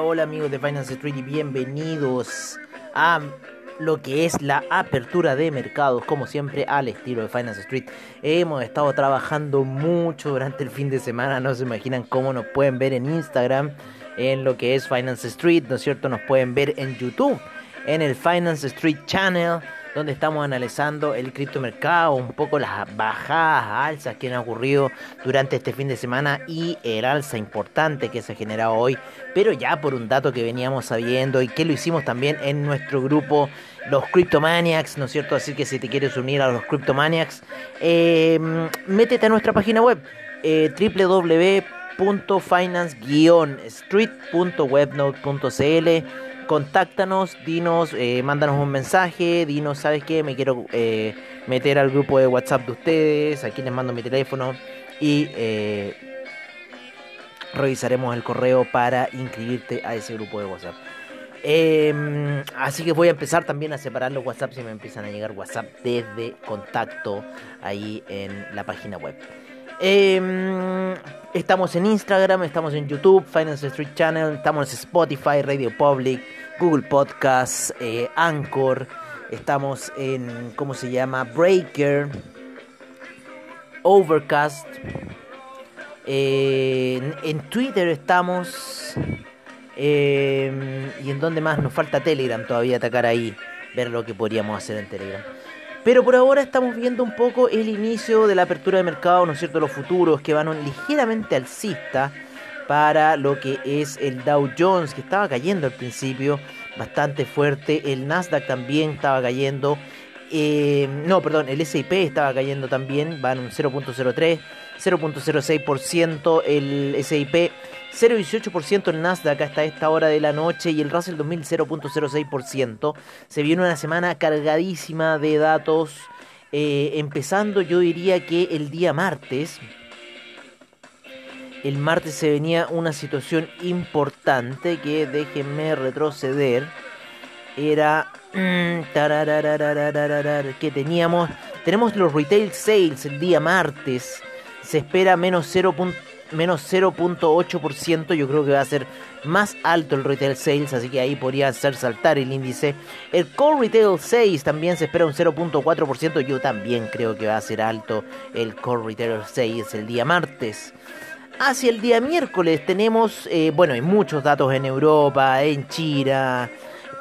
hola amigos de Finance Street y bienvenidos a lo que es la apertura de mercados, como siempre al estilo de Finance Street. Hemos estado trabajando mucho durante el fin de semana, no se imaginan cómo nos pueden ver en Instagram, en lo que es Finance Street, ¿no es cierto? Nos pueden ver en YouTube, en el Finance Street Channel donde estamos analizando el criptomercado, un poco las bajadas, alzas que han ocurrido durante este fin de semana y el alza importante que se ha generado hoy, pero ya por un dato que veníamos sabiendo y que lo hicimos también en nuestro grupo los Cryptomaniacs, ¿no es cierto? Así que si te quieres unir a los Cryptomaniacs, eh, métete a nuestra página web eh, www.finance-street.webnode.cl contáctanos, dinos, eh, mándanos un mensaje, dinos, ¿sabes qué? Me quiero eh, meter al grupo de WhatsApp de ustedes, aquí les mando mi teléfono y eh, revisaremos el correo para inscribirte a ese grupo de WhatsApp. Em, así que voy a empezar también a separar los WhatsApp si me empiezan a llegar WhatsApp desde contacto ahí en la página web. Em, estamos en Instagram, estamos en YouTube, Finance Street Channel, estamos en Spotify, Radio Public, Google Podcasts, eh, Anchor, estamos en, ¿cómo se llama? Breaker, Overcast, en, en, Twitter estamos, em, y en donde más nos falta Telegram todavía atacar ahí, ver lo que podríamos hacer en Telegram. Pero por ahora estamos viendo un poco el inicio de la apertura de mercado, ¿no es cierto? Los futuros que van ligeramente alcista para lo que es el Dow Jones, que estaba cayendo al principio bastante fuerte. El Nasdaq también estaba cayendo. Eh, no, perdón, el SIP estaba cayendo también, van un 0.03, 0.06% el SIP 0,18% el Nasdaq hasta esta hora de la noche y el Russell 2000 0.06%. Se viene una semana cargadísima de datos, eh, empezando yo diría que el día martes. El martes se venía una situación importante que déjenme retroceder. Era que teníamos tenemos los retail sales el día martes. Se espera menos 0 menos 0.8%. Yo creo que va a ser más alto el retail sales, así que ahí podría hacer saltar el índice. El core retail sales también se espera un 0.4%. Yo también creo que va a ser alto el core retail sales el día martes. Hacia el día miércoles tenemos, eh, bueno, hay muchos datos en Europa, en China,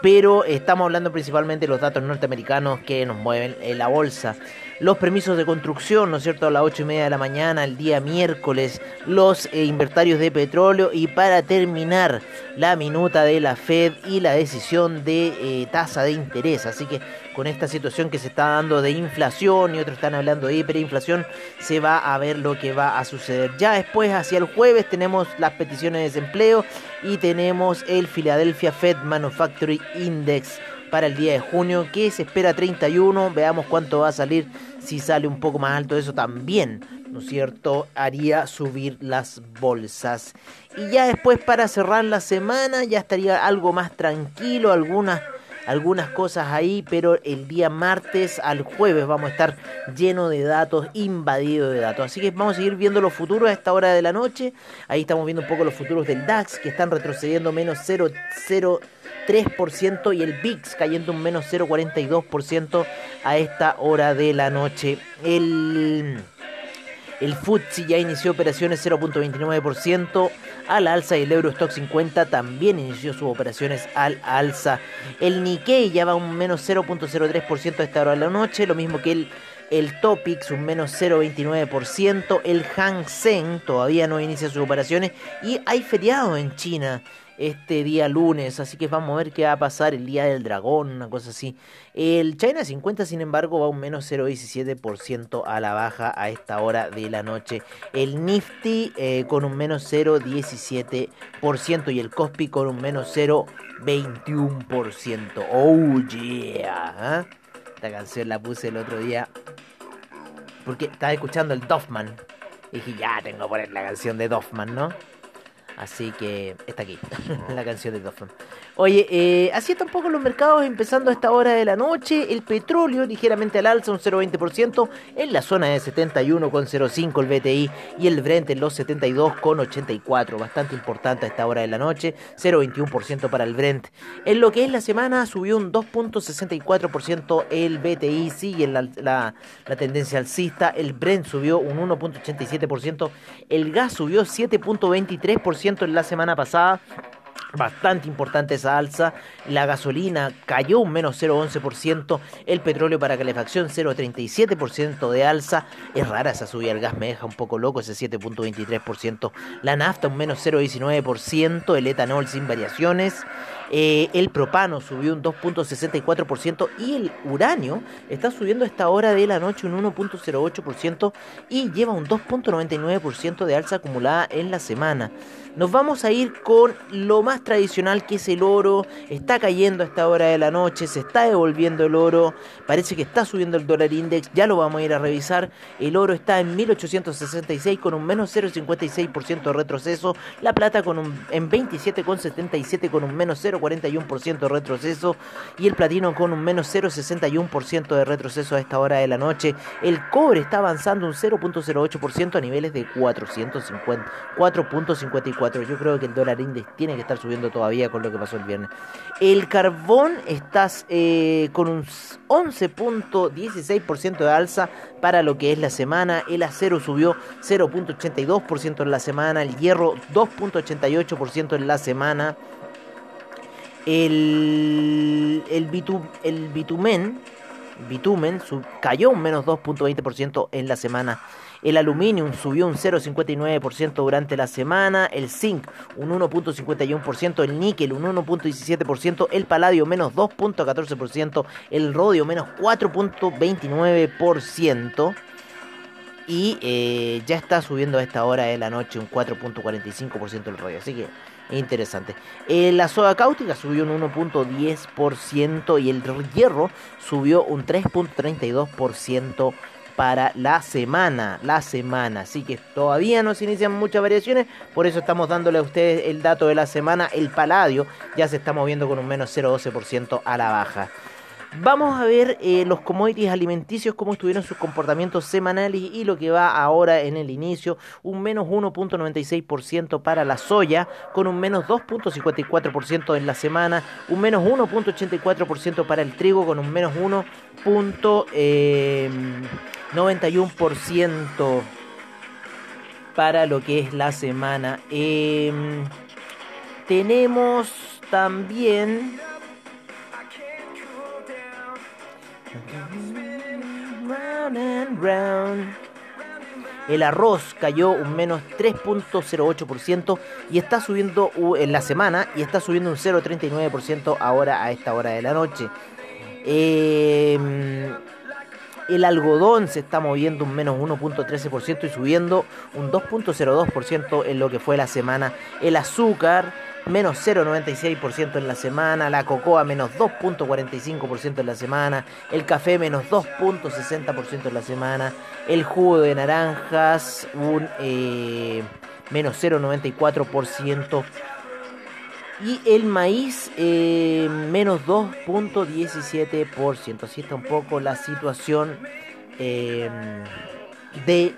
pero estamos hablando principalmente de los datos norteamericanos que nos mueven en la bolsa los permisos de construcción, ¿no es cierto?, a las 8 y media de la mañana, el día miércoles, los eh, inventarios de petróleo y para terminar, la minuta de la Fed y la decisión de eh, tasa de interés. Así que con esta situación que se está dando de inflación y otros están hablando de hiperinflación, se va a ver lo que va a suceder. Ya después, hacia el jueves, tenemos las peticiones de desempleo y tenemos el Philadelphia Fed Manufacturing Index para el día de junio, que se espera 31. Veamos cuánto va a salir. Si sale un poco más alto, eso también, ¿no es cierto? Haría subir las bolsas. Y ya después, para cerrar la semana, ya estaría algo más tranquilo, algunas algunas cosas ahí, pero el día martes al jueves vamos a estar lleno de datos, invadido de datos. Así que vamos a seguir viendo los futuros a esta hora de la noche. Ahí estamos viendo un poco los futuros del DAX que están retrocediendo menos 0,03% y el VIX cayendo un menos 0,42% a esta hora de la noche. El el FTSE ya inició operaciones 0.29% al alza y el Eurostock 50 también inició sus operaciones al alza. El Nikkei ya va un menos 0.03% a esta hora de la noche, lo mismo que el, el Topix un menos 0.29%, el Hang Seng todavía no inicia sus operaciones. Y hay feriado en China este día lunes, así que vamos a ver qué va a pasar el día del dragón, una cosa así. El China 50, sin embargo, va un menos 0,17% a la baja a esta hora de la noche. El Nifty eh, con un menos 0,17% y el Cospi con un menos 0,21%. Oh yeah. ¿ah? Esta canción la puse el otro día porque estaba escuchando el Doffman. Y dije, ya tengo que poner la canción de Doffman, ¿no? Así que está aquí, la canción de Doffman. Oye, eh, así están un poco los mercados empezando a esta hora de la noche. El petróleo ligeramente al alza, un 0,20% en la zona de 71,05 el BTI y el Brent en los 72,84. Bastante importante a esta hora de la noche, 0,21% para el Brent. En lo que es la semana subió un 2,64% el BTI, sigue la, la, la tendencia alcista. El Brent subió un 1,87%. El gas subió 7,23% en la semana pasada. Bastante importante esa alza. La gasolina cayó un menos 0,11%. El petróleo para calefacción 0,37% de alza. Es rara esa subida. El gas me deja un poco loco ese 7,23%. La nafta un menos 0,19%. El etanol sin variaciones. Eh, el propano subió un 2.64% y el uranio está subiendo a esta hora de la noche un 1.08% y lleva un 2.99% de alza acumulada en la semana. Nos vamos a ir con lo más tradicional que es el oro. Está cayendo a esta hora de la noche, se está devolviendo el oro. Parece que está subiendo el dólar index, ya lo vamos a ir a revisar. El oro está en 1866 con un menos 0,56% de retroceso. La plata con un, en 27,77 con un menos 0,41% de retroceso. Y el platino con un menos 0,61% de retroceso a esta hora de la noche. El cobre está avanzando un 0,08% a niveles de 450, 4.54 yo creo que el dólar index tiene que estar subiendo todavía con lo que pasó el viernes. El carbón está eh, con un 11.16% de alza para lo que es la semana. El acero subió 0.82% en la semana. El hierro 2.88% en la semana. El, el, el bitumen, bitumen cayó un menos 2.20% en la semana. El aluminium subió un 0,59% durante la semana. El zinc un 1,51%. El níquel un 1,17%. El paladio menos 2,14%. El rodio menos 4,29%. Y eh, ya está subiendo a esta hora de la noche un 4.45% el rodio. Así que interesante. Eh, la soda cáustica subió un 1.10% y el hierro subió un 3.32% para la semana, la semana. Así que todavía no se inician muchas variaciones, por eso estamos dándole a ustedes el dato de la semana. El paladio ya se está moviendo con un menos 0,12% a la baja. Vamos a ver eh, los commodities alimenticios, cómo estuvieron sus comportamientos semanales y lo que va ahora en el inicio. Un menos 1.96% para la soya, con un menos 2.54% en la semana. Un menos 1.84% para el trigo, con un menos 1.91% para lo que es la semana. Em, tenemos también el arroz cayó un menos 3.08% y está subiendo en la semana y está subiendo un 0.39% ahora a esta hora de la noche. Em, el algodón se está moviendo un menos 1.13% y subiendo un 2.02% en lo que fue la semana. El azúcar menos 0,96% en la semana, la cocoa menos 2.45% en la semana, el café menos 2.60% en la semana, el jugo de naranjas un eh, menos 0,94% y el maíz eh, menos 2.17%. Así está un poco la situación eh, de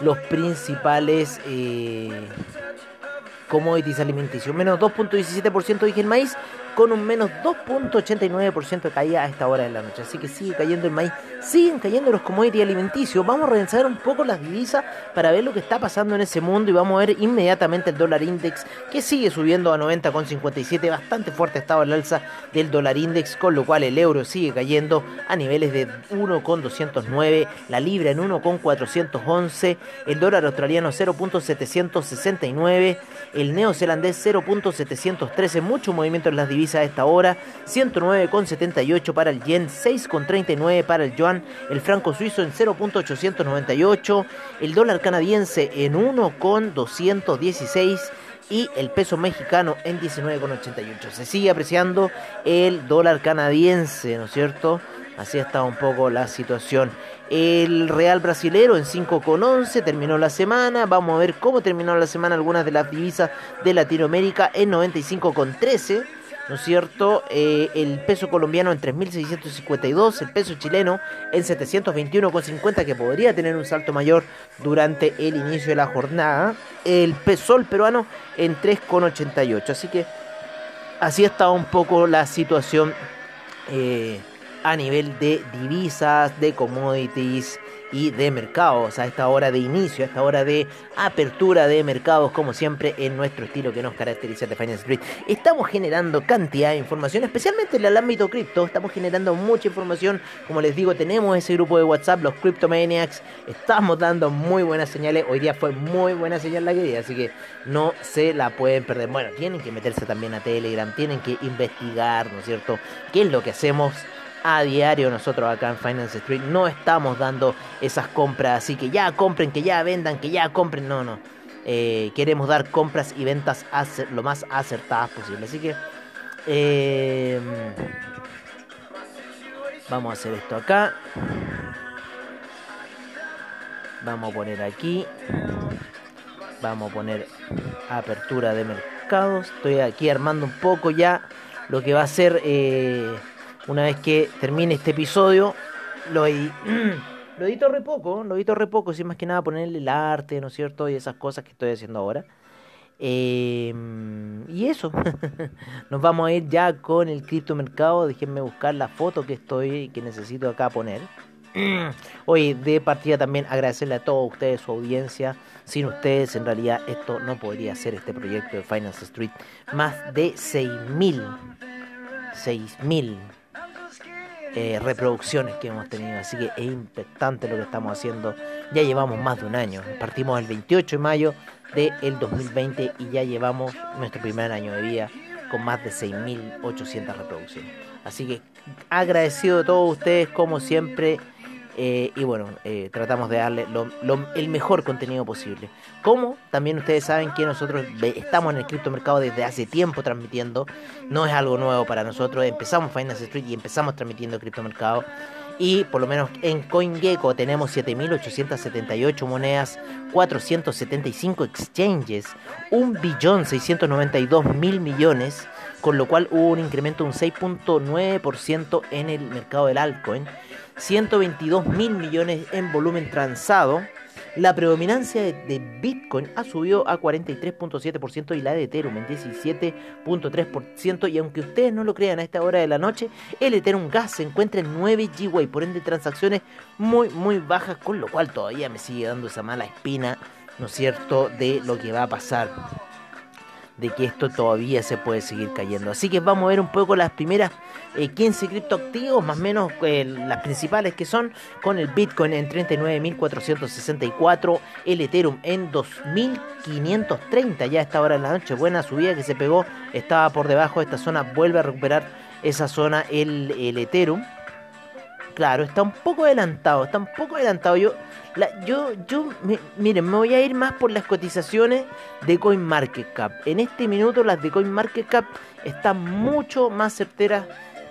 los principales commodities alimenticios. Menos 2.17% dije el maíz, con un menos 2.89% de caída a esta hora de la noche. Así que sigue cayendo el maíz, siguen cayendo los commodities alimenticios. Vamos a revisar un poco las divisas para ver lo que está pasando en ese mundo y vamos a ver inmediatamente el dólar index que sigue subiendo a 90,57. Bastante fuerte estado el alza del dólar index, con lo cual el euro sigue cayendo a niveles de 1,209, la libra en 1,411, el dólar australiano 0.769, el neozelandés 0.713. Mucho movimiento en las divisas a esta hora, 109,78 para el yen, 6,39 para el yuan, el franco suizo en 0.898, el dólar canadiense en 1,216 y el peso mexicano en 19,88. Se sigue apreciando el dólar canadiense, ¿no es cierto? Así estado un poco la situación. El Real Brasilero en 5,11 terminó la semana. Vamos a ver cómo terminó la semana algunas de las divisas de Latinoamérica en 95,13. ¿No es cierto? Eh, el peso colombiano en 3.652, el peso chileno en 721,50, que podría tener un salto mayor durante el inicio de la jornada. El peso peruano en 3,88. Así que así estado un poco la situación eh, a nivel de divisas, de commodities y de mercados, a esta hora de inicio, a esta hora de apertura de mercados, como siempre en nuestro estilo que nos caracteriza de Finance Street. Estamos generando cantidad de información, especialmente en el ámbito cripto, estamos generando mucha información, como les digo, tenemos ese grupo de WhatsApp, los Cryptomaniacs, estamos dando muy buenas señales, hoy día fue muy buena señal la que di, así que no se la pueden perder. Bueno, tienen que meterse también a Telegram, tienen que investigar, ¿no es cierto?, qué es lo que hacemos a diario nosotros acá en Finance Street no estamos dando esas compras así que ya compren, que ya vendan, que ya compren, no, no. Eh, queremos dar compras y ventas lo más acertadas posible. Así que eh, vamos a hacer esto acá. Vamos a poner aquí. Vamos a poner apertura de mercados. Estoy aquí armando un poco ya lo que va a ser... Eh, una vez que termine este episodio, lo, edito re poco, lo edito re poco, sin más que nada ponerle el arte, ¿no es cierto? Y esas cosas que estoy haciendo ahora. Em, y eso, nos vamos a ir ya con el criptomercado. Déjenme buscar la foto que estoy, que necesito acá poner. Hoy de partida también agradecerle a todos ustedes su audiencia. Sin ustedes, en realidad, esto no podría ser este proyecto de Finance Street. Más de 6.000, 6.000 eh, reproducciones que hemos tenido. Así que es impactante lo que estamos haciendo. Ya llevamos más de un año. Partimos el 28 de mayo del 2020 y ya llevamos nuestro primer año de vida con más de 6.800 reproducciones. Así que agradecido a todos ustedes como siempre. Eh, y bueno, eh, tratamos de darle el mejor contenido posible. Como también ustedes saben que nosotros estamos en el criptomercado desde hace tiempo transmitiendo, no es algo nuevo para nosotros. Empezamos Finance Street y empezamos transmitiendo criptomercado. Y por lo menos en CoinGecko tenemos 7.878 monedas, 475 exchanges, 1.692.000 millones, con lo cual hubo un incremento de un 6.9% en el mercado del altcoin 122 mil millones en volumen transado. La predominancia de, Bitcoin ha subido a 43.7% y la de Ethereum en 17.3%. Y aunque ustedes no lo crean a esta hora de la noche, el Ethereum Gas se encuentra en 9 GWay, por ende transacciones muy muy bajas, con lo cual todavía me sigue dando esa mala espina, ¿no es cierto?, de lo que va a pasar de que esto todavía se puede seguir cayendo. Así que vamos a ver un poco las primeras 15 eh, criptoactivos, más o menos eh, las principales que son, con el Bitcoin en 39.464, el Ethereum en 2.530, ya a esta hora de la noche, buena subida que se pegó, estaba por debajo de esta zona, vuelve a recuperar esa zona el, el Ethereum. Claro, está un poco adelantado, está un poco adelantado. Yo yo, yo, miren, me voy a ir más por las cotizaciones de CoinMarketCap. En este minuto las de CoinMarketCap están mucho más certeras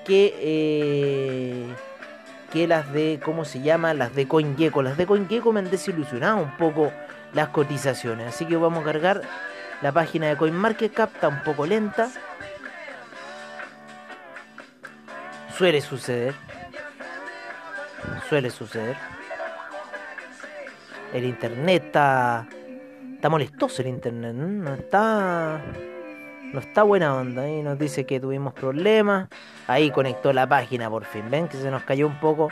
que, eh, que las de, ¿cómo se llama? Las de CoinGecko. Las de CoinGecko me han desilusionado un poco las cotizaciones. Así que vamos a cargar la página de CoinMarketCap, está un poco lenta. Suele suceder. Suele suceder. El internet está. Está molestoso el internet, ¿no? está. No está buena onda. Ahí nos dice que tuvimos problemas. Ahí conectó la página por fin. Ven que se nos cayó un poco.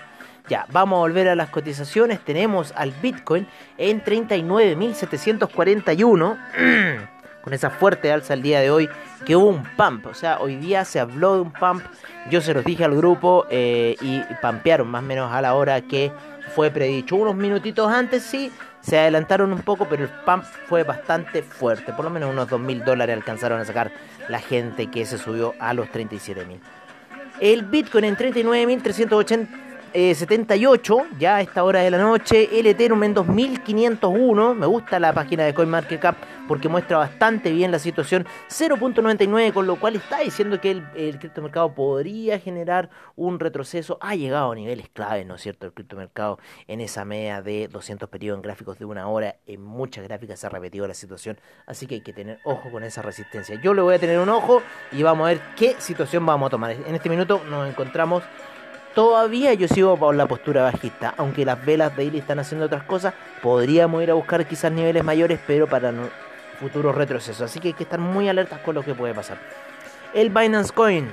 Ya, vamos a volver a las cotizaciones. Tenemos al Bitcoin en 39.741. con esa fuerte alza el día de hoy. Que hubo un pump. O sea, hoy día se habló de un pump. Yo se los dije al grupo eh, y pampearon más o menos a la hora que fue predicho. Unos minutitos antes sí, se adelantaron un poco, pero el pump fue bastante fuerte. Por lo menos unos 2.000 dólares alcanzaron a sacar la gente que se subió a los 37.000. El Bitcoin en 39.380 78, ya a esta hora de la noche. El Ethereum en 2501. Me gusta la página de CoinMarketCap porque muestra bastante bien la situación. 0.99, con lo cual está diciendo que el, el criptomercado podría generar un retroceso. Ha llegado a niveles claves, ¿no es cierto? El criptomercado en esa media de 200 periodos en gráficos de una hora. En muchas gráficas se ha repetido la situación. Así que hay que tener ojo con esa resistencia. Yo le voy a tener un ojo y vamos a ver qué situación vamos a tomar. En este minuto nos encontramos Todavía yo sigo por la postura bajista, aunque las velas daily están haciendo otras cosas, podríamos ir a buscar quizás niveles mayores, pero para futuros retrocesos. Así que hay que estar muy alertas con lo que puede pasar. El Binance Coin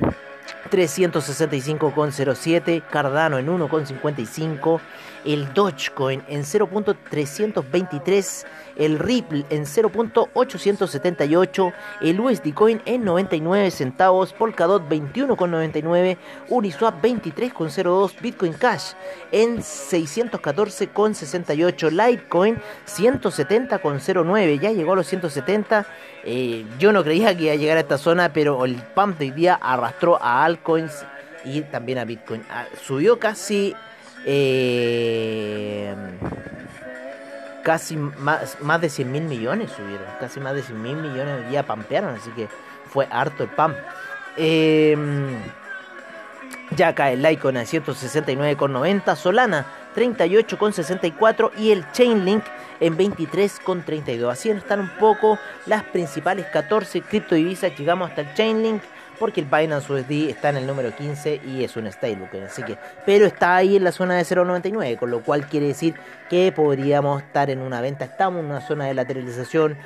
365,07, Cardano en 1,55, el Dogecoin en 0.323, el Ripple en 0.878, el USD Coin en 99 centavos, Polkadot 21,99, Uniswap 23,02, Bitcoin Cash en 614,68, Litecoin 170,09, ya llegó a los 170. Eh, yo no creía que iba a llegar a esta zona, pero el pump de hoy día arrastró a altcoins y también a Bitcoin. Ah, subió casi eh, casi más, más de 100 mil millones subieron, casi más de 100 mil millones ya pampearon, así que fue harto el pump. Em, ya cae el Litecoin a 169,90, Solana 38,64 y el Chainlink en 23,32. Así están un poco las principales 14 criptodivisas. Llegamos hasta el Chainlink porque el Binance USD está en el número 15 y es un stablecoin, así que pero está ahí en la zona de 0.99, con lo cual quiere decir que podríamos estar en una venta, estamos en una zona de lateralización,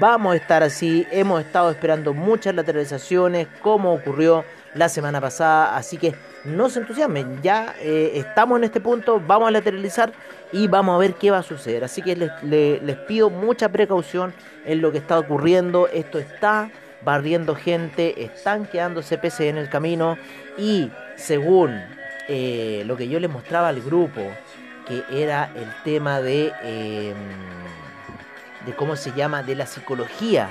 vamos a estar así, hemos estado esperando muchas lateralizaciones como ocurrió la semana pasada, así que no se entusiasmen, ya eh, estamos en este punto, vamos a lateralizar y vamos a ver qué va a suceder, así que les, les pido mucha precaución en lo que está ocurriendo, esto está barriendo gente, están quedando CPC en el camino y según eh, lo que yo les mostraba al grupo, que era el tema de, em, de cómo se llama, de la psicología,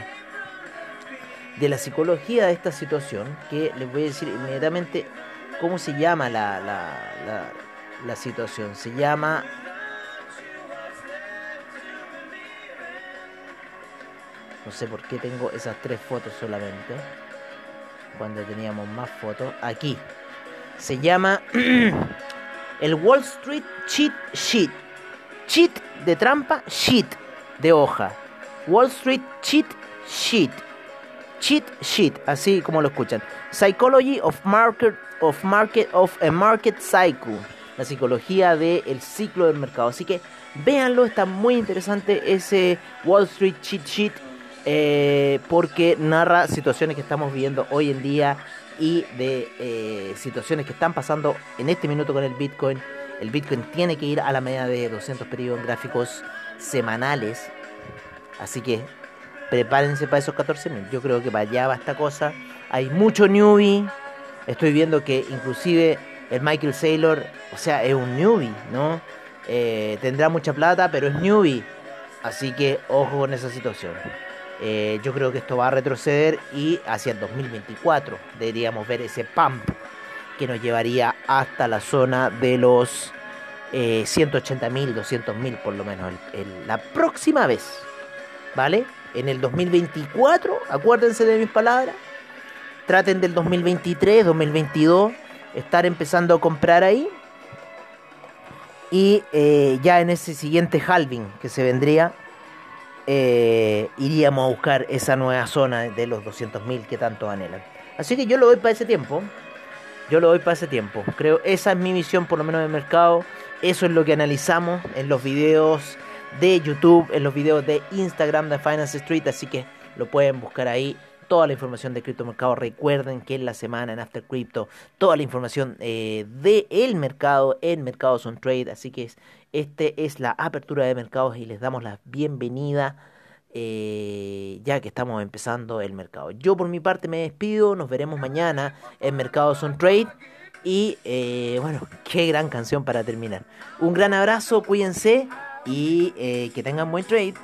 de la psicología de esta situación, que les voy a decir inmediatamente cómo se llama la, la, la, la situación. Se llama No sé por qué tengo esas tres fotos solamente. Cuando teníamos más fotos. Aquí. Se llama el Wall Street Cheat Sheet. Cheat de trampa, sheet de hoja. Wall Street Cheat Sheet. Cheat Sheet, así como lo escuchan. Psychology of Market of Market of a Market Cycle. La psicología del ciclo del mercado. Así que véanlo, está muy interesante ese Wall Street Cheat Sheet eh, porque narra situaciones que estamos viviendo hoy en día y de eh, situaciones que están pasando en este minuto con el Bitcoin. El Bitcoin tiene que ir a la media de 200 periodos gráficos semanales. Así que prepárense para esos 14.000. Yo creo que para allá va esta cosa. Hay mucho newbie. Estoy viendo que inclusive el Michael Saylor, o sea, es un newbie, ¿no? Eh, tendrá mucha plata, pero es newbie. Así que ojo con esa situación. Eh, yo creo que esto va a retroceder y hacia el 2024 deberíamos ver ese pump que nos llevaría hasta la zona de los eh, 180 mil, 200 mil por lo menos la próxima vez. ¿Vale? En el 2024, acuérdense de mis palabras, traten del 2023, 2022, estar empezando a comprar ahí. Y eh, ya en ese siguiente halving que se vendría, eh, iríamos a buscar esa nueva zona de los 200.000 que tanto anhelan. Así que yo lo doy para ese tiempo. Yo lo doy para ese tiempo. Creo esa es mi visión por lo menos del mercado. Eso es lo que analizamos en los videos de YouTube, en los videos de Instagram de Finance Street. Así que lo pueden buscar ahí. Toda la información de criptomercado. Recuerden que en la semana en After Crypto, toda la información eh, de el mercado en Mercados on Trade. Así que es, este es la apertura de mercados y les damos la bienvenida eh, ya que estamos empezando el mercado. Yo por mi parte me despido, nos veremos mañana en Mercados on Trade. Y eh, bueno, qué gran canción para terminar. Un gran abrazo, cuídense y eh, que tengan buen trade.